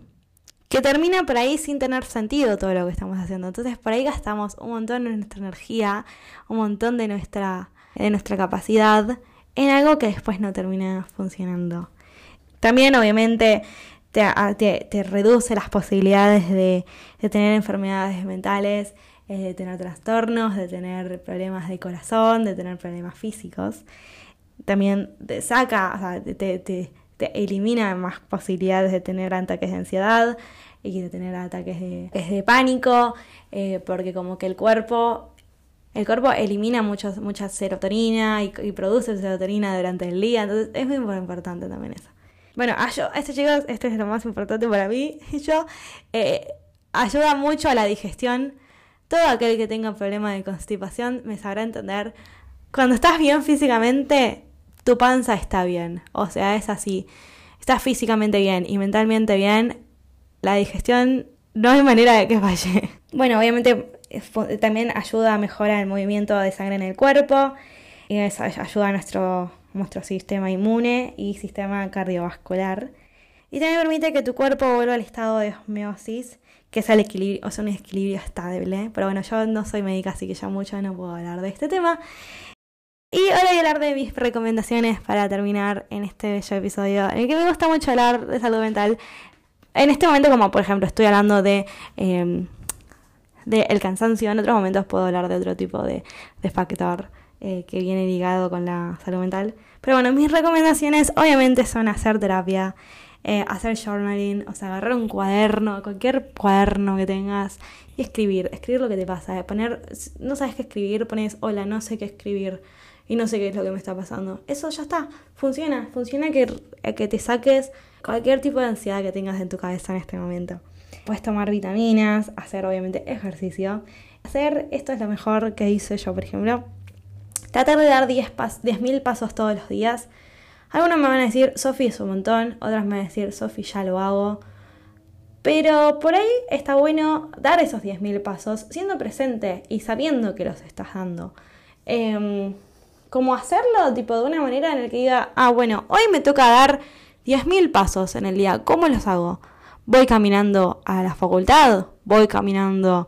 que termina por ahí sin tener sentido todo lo que estamos haciendo. Entonces por ahí gastamos un montón de nuestra energía, un montón de nuestra, de nuestra capacidad en algo que después no termina funcionando. También obviamente te, reduce las posibilidades de, tener enfermedades mentales, de tener trastornos, de tener problemas de corazón, de tener problemas físicos. También te saca, o sea, te, elimina más posibilidades de tener ataques de ansiedad y de tener ataques de, pánico, eh, porque como que el cuerpo el cuerpo elimina muchos, mucha serotonina y, produce serotonina durante el día, entonces es muy importante también eso. Bueno, este chicos, este es lo más importante para mí, (laughs) yo, eh, ayuda mucho a la digestión. Todo aquel que tenga problema de constipación me sabrá entender. Cuando estás bien físicamente, tu panza está bien. O sea, es así. Estás físicamente bien y mentalmente bien. La digestión no hay manera de que falle. (laughs) Bueno, obviamente también ayuda a mejorar el movimiento de sangre en el cuerpo. Y ayuda a nuestro, nuestro sistema inmune y sistema cardiovascular. Y también permite que tu cuerpo vuelva al estado de homeosis, que es el equilibrio, o sea, un equilibrio estable. Pero bueno, yo no soy médica, así que ya mucho no puedo hablar de este tema. Y ahora voy a hablar de mis recomendaciones para terminar en este bello episodio, en el que me gusta mucho hablar de salud mental. En este momento, como por ejemplo estoy hablando de, eh, el cansancio, en otros momentos puedo hablar de otro tipo de, factor eh, que viene ligado con la salud mental. Pero bueno, mis recomendaciones obviamente son hacer terapia, eh, hacer journaling, o sea, agarrar un cuaderno, cualquier cuaderno que tengas y escribir, escribir lo que te pasa, eh, poner, no sabes qué escribir, pones, hola, no sé qué escribir y no sé qué es lo que me está pasando. Eso ya está, funciona, funciona que, que te saques cualquier tipo de ansiedad que tengas en tu cabeza en este momento. Puedes tomar vitaminas, hacer obviamente ejercicio. Hacer, esto es lo mejor que hice yo, por ejemplo. Tratar de dar 10.000 pasos todos los días. Algunos me van a decir, Sofi es un montón, otras me van a decir, Sofi ya lo hago. Pero por ahí está bueno dar esos 10.000 pasos siendo presente y sabiendo que los estás dando. Eh, como hacerlo tipo de una manera en la que diga, ah, bueno, hoy me toca dar 10.000 pasos en el día, ¿cómo los hago? Voy caminando a la facultad, voy caminando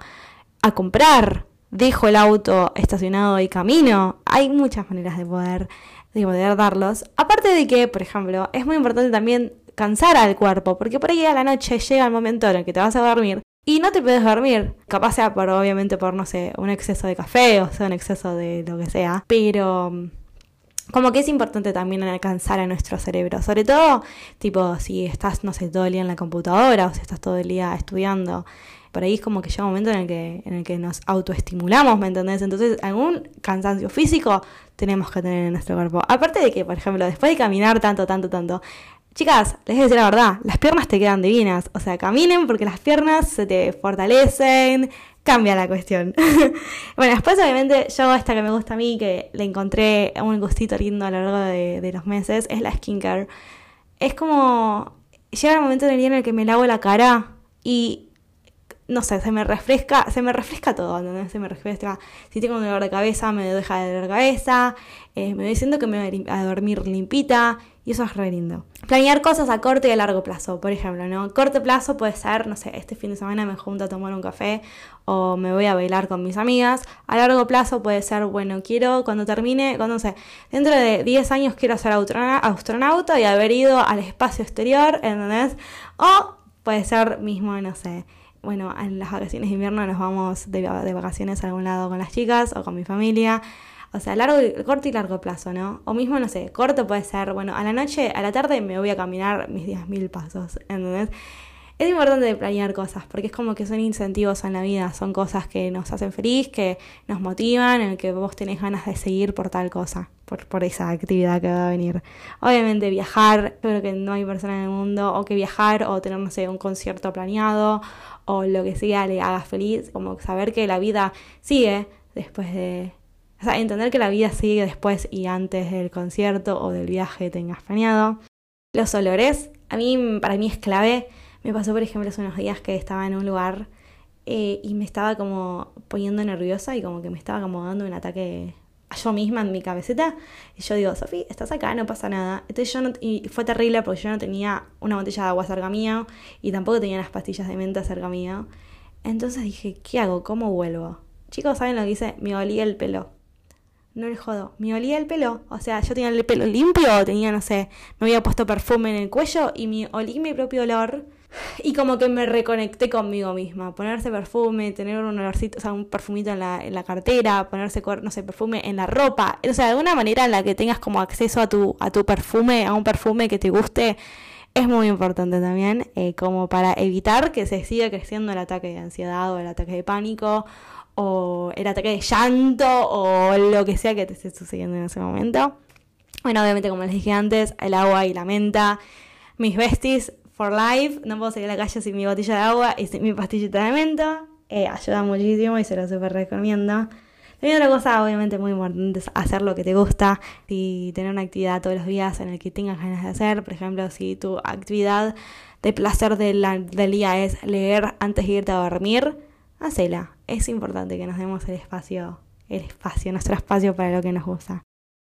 a comprar, dejo el auto estacionado y camino. Hay muchas maneras de poder, de poder darlos. Aparte de que, por ejemplo, es muy importante también cansar al cuerpo, porque por ahí a la noche llega el momento en el que te vas a dormir y no te puedes dormir. Capaz sea por, obviamente, por, no sé, un exceso de café o sea, un exceso de lo que sea. Pero mm, como que es importante también alcanzar a nuestro cerebro. Sobre todo, tipo, si estás, no sé, todo el día en la computadora o si estás todo el día estudiando. Por ahí es como que llega un momento en el que, en el que nos autoestimulamos, ¿me entendés? Entonces, algún cansancio físico tenemos que tener en nuestro cuerpo. Aparte de que, por ejemplo, después de caminar tanto, tanto, tanto, Chicas, les voy a decir la verdad, las piernas te quedan divinas. O sea, caminen porque las piernas se te fortalecen, cambia la cuestión. (laughs) bueno, después obviamente yo esta que me gusta a mí, que le encontré un gustito lindo a lo largo de, los meses, es la skincare. Es como, llega el momento del día en el que me lavo la cara y no sé, se me refresca, se me refresca todo, ¿entendés? Se me refresca. Si tengo un dolor de cabeza, me deja de dolor de cabeza. Eh, me voy diciendo que me voy a dormir limpita. Y eso es re lindo. Planear cosas a corto y a largo plazo, por ejemplo, ¿no? Corto plazo puede ser, no sé, este fin de semana me junto a tomar un café o me voy a bailar con mis amigas. A largo plazo puede ser, bueno, quiero cuando termine, cuando no sé, dentro de 10 años quiero ser astronauta y haber ido al espacio exterior, ¿entendés? O puede ser mismo, no sé, bueno, en las vacaciones de invierno nos vamos de, de vacaciones a algún lado con las chicas o con mi familia o sea, largo, corto y largo plazo, ¿no? O mismo, no sé, corto puede ser, bueno, a la noche, a la tarde me voy a caminar mis 10.000 pasos, ¿entendés? Es importante planear cosas, porque es como que son incentivos en la vida, son cosas que nos hacen feliz, que nos motivan, en que vos tenés ganas de seguir por tal cosa, por, por esa actividad que va a venir. Obviamente viajar, creo que no hay persona en el mundo, o que viajar, o tener, no sé, un concierto planeado, o lo que sea le haga feliz, como saber que la vida sigue después de o sea, entender que la vida sigue después y antes del concierto o del viaje tengas planeado. Los olores, a mí, para mí es clave. Me pasó, por ejemplo, hace unos días que estaba en un lugar eh, y me estaba como poniendo nerviosa y como que me estaba como dando un ataque yo misma en mi cabecita. Y yo digo, Sofi, estás acá, no pasa nada. Entonces yo no, y fue terrible porque yo no tenía una botella de agua cerca mío y tampoco tenía las pastillas de menta cerca mío. Entonces dije, ¿qué hago? ¿Cómo vuelvo? Chicos, ¿saben lo que hice? Me olía el pelo no le jodo, me olía el pelo. O sea, yo tenía el pelo limpio, tenía, no sé, me había puesto perfume en el cuello y me olí mi propio olor. Y como que me reconecté conmigo misma. Ponerse perfume, tener un olorcito, o sea, un perfumito en la, en la cartera, ponerse, no sé, perfume en la ropa. O sea, de alguna manera en la que tengas como acceso a tu, a tu perfume, a un perfume que te guste, es muy importante también, eh, como para evitar que se siga creciendo el ataque de ansiedad o el ataque de pánico o el ataque de llanto o lo que sea que te esté sucediendo en ese momento. Bueno, obviamente como les dije antes, el agua y la menta, mis besties for life, no puedo salir a la calle sin mi botella de agua y sin mi pastillita de menta, eh, ayuda muchísimo y se lo súper recomiendo. También otra cosa obviamente muy importante es hacer lo que te gusta y tener una actividad todos los días en el que tengas ganas de hacer. Por ejemplo, si tu actividad de placer del día es leer antes de irte a dormir, hacela. Es importante que nos demos el espacio, el espacio, nuestro espacio para lo que nos gusta.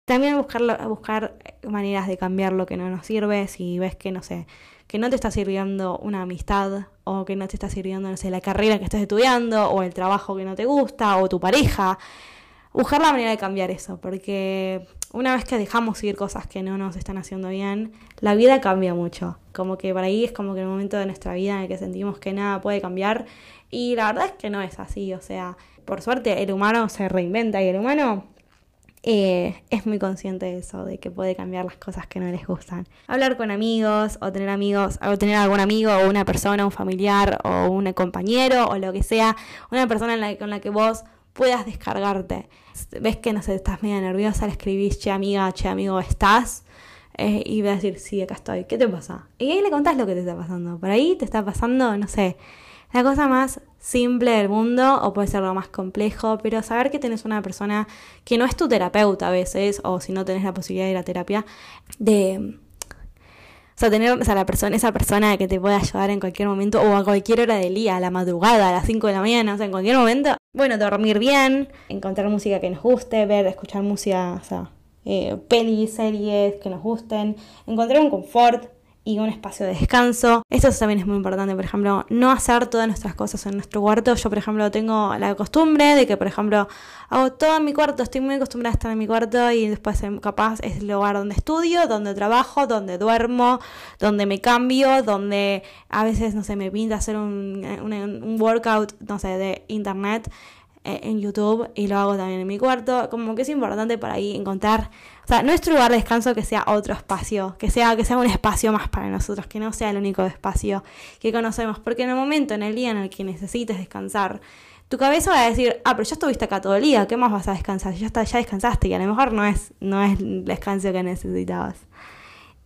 También buscar, buscar maneras de cambiar lo que no nos sirve, si ves que, no sé, que no te está sirviendo una amistad o que no te está sirviendo, no sé, la carrera que estás estudiando o el trabajo que no te gusta o tu pareja. Buscar la manera de cambiar eso, porque una vez que dejamos ir cosas que no nos están haciendo bien, la vida cambia mucho. Como que por ahí es como que el momento de nuestra vida en el que sentimos que nada puede cambiar y la verdad es que no es así, o sea, por suerte el humano se reinventa y el humano eh, es muy consciente de eso, de que puede cambiar las cosas que no les gustan. Hablar con amigos, o tener amigos, o tener algún amigo, o una persona, un familiar, o un compañero, o lo que sea, una persona con la que vos puedas descargarte. Ves que no sé, estás media nerviosa, le escribís, che amiga, che amigo, ¿estás? Eh, y vas a decir, sí, acá estoy, ¿qué te pasa? Y ahí le contás lo que te está pasando. Por ahí te está pasando, no sé, la cosa más simple del mundo o puede ser lo más complejo, pero saber que tenés una persona que no es tu terapeuta a veces, o si no tenés la posibilidad de ir a terapia, de... O sea, tener o la persona, esa persona que te puede ayudar en cualquier momento o a cualquier hora del día, a la madrugada, a las 5 de la mañana, o sea, en cualquier momento. Bueno, dormir bien, encontrar música que nos guste, ver, escuchar música, o sea, eh, pelis, series que nos gusten, encontrar un confort y un espacio de descanso. Esto también es muy importante, por ejemplo, no hacer todas nuestras cosas en nuestro cuarto. Yo, por ejemplo, tengo la costumbre de que, por ejemplo, hago todo en mi cuarto, estoy muy acostumbrada a estar en mi cuarto y después em, capaz es el lugar donde estudio, donde trabajo, donde duermo, donde me cambio, donde a veces, no sé, me pinta hacer un, un workout, no sé, de internet eh, en YouTube y lo hago también en mi cuarto. Como que es importante para ahí encontrar, o sea, nuestro lugar de descanso que sea otro espacio, que sea, que sea un espacio más para nosotros, que no sea el único espacio que conocemos. Porque en el momento, en el día en el que necesites descansar, tu cabeza va a decir, ah, pero ya estuviste acá todo el día, ¿qué más vas a descansar? Ya, ya descansaste y a lo mejor no es, no es el descanso que necesitabas.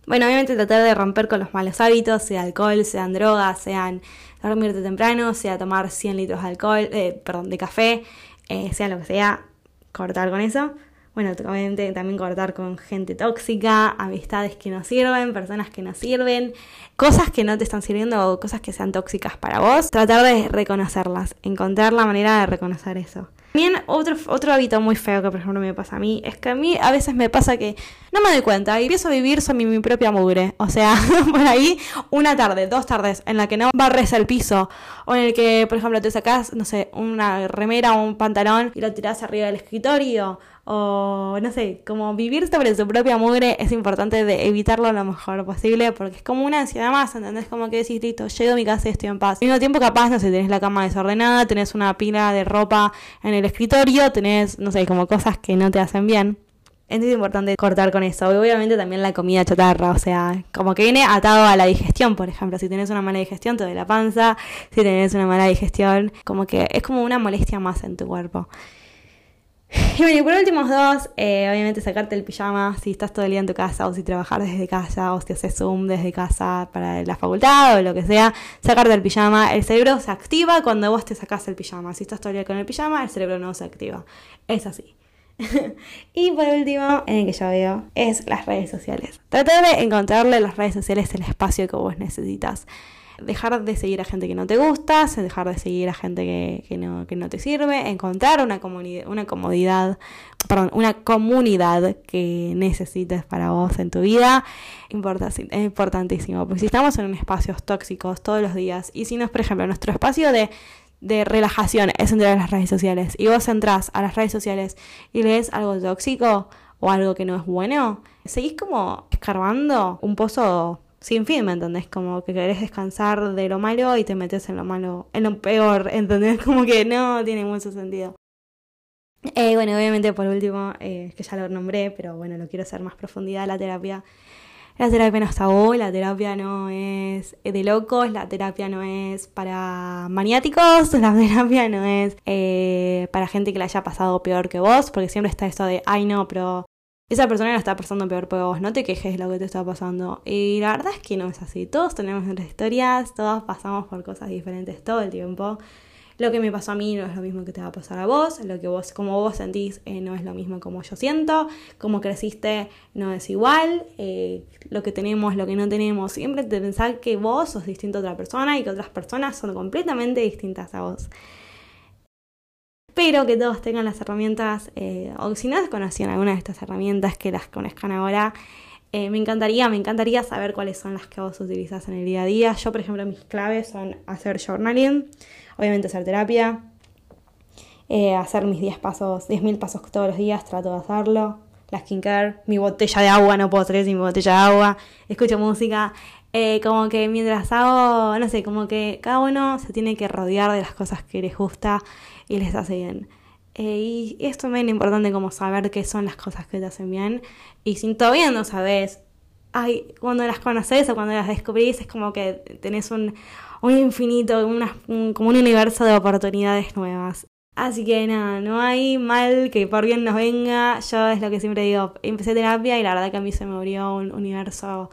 Bueno, obviamente tratar de romper con los malos hábitos, sea alcohol, sean drogas, sean dormirte temprano, sea tomar 100 litros de alcohol, eh, perdón, de café, eh, sea lo que sea, cortar con eso. Bueno, obviamente también cortar con gente tóxica, amistades que no sirven, personas que no sirven, cosas que no te están sirviendo o cosas que sean tóxicas para vos. Tratar de reconocerlas, encontrar la manera de reconocer eso. También otro, otro hábito muy feo que por ejemplo me pasa a mí es que a mí a veces me pasa que no me doy cuenta y empiezo a vivir sobre mi, propia mugre. O sea, (laughs) por ahí una tarde, dos tardes en la que no barres el piso o en el que por ejemplo te sacas, no sé, una remera o un pantalón y lo tiras arriba del escritorio o no sé, como vivir sobre su propia mugre es importante de evitarlo lo mejor posible porque es como una ansiedad más, ¿entendés? Como que decís, listo, llego a mi casa y estoy en paz. Al mismo tiempo capaz, no sé, tenés la cama desordenada, tenés una pila de ropa en el escritorio, tenés, no sé, como cosas que no te hacen bien. Entonces es importante cortar con eso. Obviamente también la comida chatarra, o sea, como que viene atado a la digestión, por ejemplo. Si tenés una mala digestión, te duele la panza. Si tenés una mala digestión, como que es como una molestia más en tu cuerpo. (laughs) Y bueno, y por últimos dos, eh, obviamente sacarte el pijama si estás todo el día en tu casa o si trabajar desde casa o si haces Zoom desde casa para la facultad o lo que sea, sacarte el pijama. El cerebro se activa cuando vos te sacas el pijama. Si estás todo el día con el pijama, el cerebro no se activa. Es así. (laughs) y por último, en el que yo veo, es las redes sociales. Tratar de encontrarle en las redes sociales el espacio que vos necesitas dejar de seguir a gente que no te gusta, dejar de seguir a gente que, no, que no te sirve, encontrar una, una comodidad, perdón, una comunidad que necesites para vos en tu vida, es importantísimo, porque si estamos en espacios tóxicos todos los días, y si no es, por ejemplo, nuestro espacio de de relajación es entrar a las redes sociales y vos entras a las redes sociales y lees algo tóxico o algo que no es bueno, seguís como escarbando un pozo sin fin, ¿me entendés? Como que querés descansar de lo malo y te metes en lo malo, en lo peor, ¿entendés? (laughs) Como que no tiene mucho sentido. Eh, bueno, obviamente por último, eh, que ya lo nombré, pero bueno, lo quiero hacer más profundidad, la terapia. La terapia no está tabú, la terapia no es de locos, la terapia no es para maniáticos, (laughs) la terapia no es eh, para gente que la haya pasado peor que vos, porque siempre está esto de, ay no, pero esa persona la está pasando peor que vos, no te quejes de lo que te está pasando. Y la verdad es que no es así. Todos tenemos nuestras historias, todos pasamos por cosas diferentes todo el tiempo. Lo que me pasó a mí no es lo mismo que te va a pasar a vos, lo que vos, como vos sentís, eh, no es lo mismo como yo siento, como creciste no es igual, eh, lo que tenemos, lo que no tenemos, siempre te pensar que vos sos distinto a otra persona y que otras personas son completamente distintas a vos. Espero que todos tengan las herramientas, eh, o si no conocían alguna de estas herramientas, que las conozcan ahora. Eh, me encantaría, me encantaría saber cuáles son las que vos utilizás en el día a día. Yo, por ejemplo, mis claves son hacer journaling, obviamente hacer terapia, eh, hacer mis 10 pasos, 10.000 pasos todos los días, trato de hacerlo. La skincare, mi botella de agua, no puedo salir sin mi botella de agua, escucho música. Como que mientras hago, no sé, como que cada uno se tiene que rodear de las cosas que les gusta y les hace bien. Eh, y es también importante como saber qué son las cosas que te hacen bien. Y si todavía no sabes, ay, cuando las conoces o cuando las descubrís, es como que tenés un, un infinito, como un universo de oportunidades nuevas. Así que nada, no hay mal que por bien nos venga. Yo es lo que siempre digo, empecé terapia y la verdad que a mí se me abrió un universo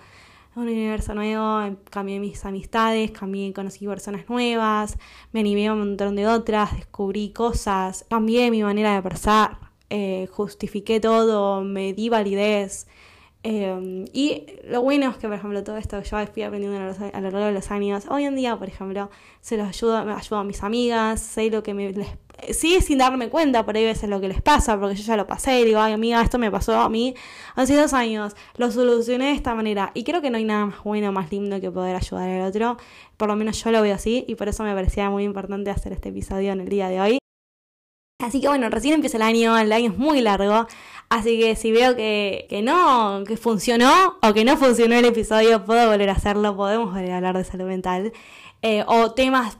un universo nuevo, cambié mis amistades, cambié, conocí personas nuevas, me animé a un montón de otras, descubrí cosas, cambié mi manera de pensar, eh, justifiqué todo, me di validez. Em, y lo bueno es que, por ejemplo, todo esto yo fui aprendiendo a lo largo de los años, hoy en día, por ejemplo, se los ayudo, me ayudo a mis amigas, sé lo que me, sí sin darme cuenta, por ahí veces lo que les pasa, porque yo ya lo pasé y digo, ay amiga, esto me pasó a mí hace dos años, lo solucioné de esta manera. Y creo que no hay nada más bueno, más lindo que poder ayudar al otro, por lo menos yo lo veo así y por eso me parecía muy importante hacer este episodio en el día de hoy. Así que bueno, recién empieza el año, el año es muy largo, así que si veo que, que no, que funcionó o que no funcionó el episodio, puedo volver a hacerlo, podemos volver a hablar de salud mental. Eh, o temas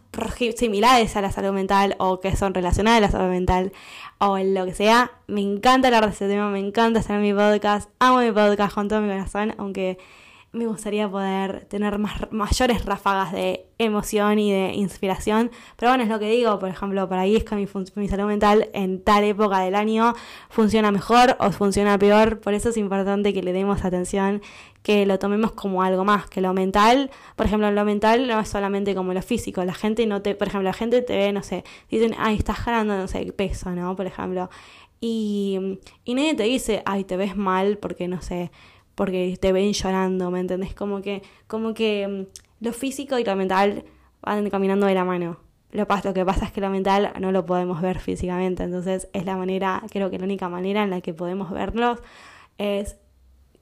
similares a la salud mental o que son relacionados a la salud mental o lo que sea. Me encanta hablar de ese tema, me encanta hacer mi podcast, amo mi podcast con todo mi corazón, aunque me gustaría poder tener más, mayores ráfagas de emoción y de inspiración. Pero bueno, es lo que digo, por ejemplo, para que mi, mi, salud mental en tal época del año funciona mejor o funciona peor. Por eso es importante que le demos atención, que lo tomemos como algo más, que lo mental, por ejemplo, lo mental no es solamente como lo físico. La gente no te, por ejemplo, la gente te ve, no sé, dicen, ay, estás ganando, no sé, peso, ¿no? Por ejemplo. Y, y nadie te dice, ay, te ves mal porque, no sé, porque te ven llorando, ¿me entendés? Como que, como que mm, lo físico y lo mental van caminando de la mano. Lo, lo que pasa es que lo mental no lo podemos ver físicamente, entonces es la manera, creo que la única manera en la que podemos verlos es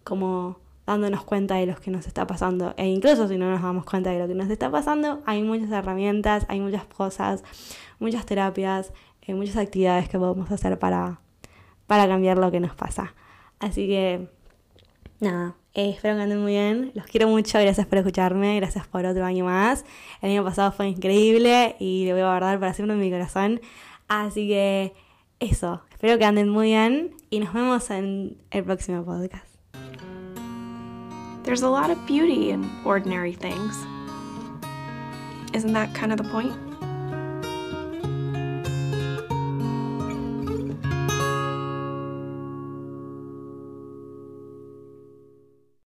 como dándonos cuenta de lo que nos está pasando. E incluso si no nos damos cuenta de lo que nos está pasando, hay muchas herramientas, hay muchas cosas, muchas terapias, eh, muchas actividades que podemos hacer para, para cambiar lo que nos pasa. Así que nada, eh, espero que anden muy bien. Los quiero mucho, gracias por escucharme, gracias por otro año más. El año pasado fue increíble y lo voy a guardar para siempre en mi corazón. Así que eso, espero que anden muy bien y nos vemos en el próximo podcast.
There's a lot of beauty in ordinary things. Isn't that kind of the point?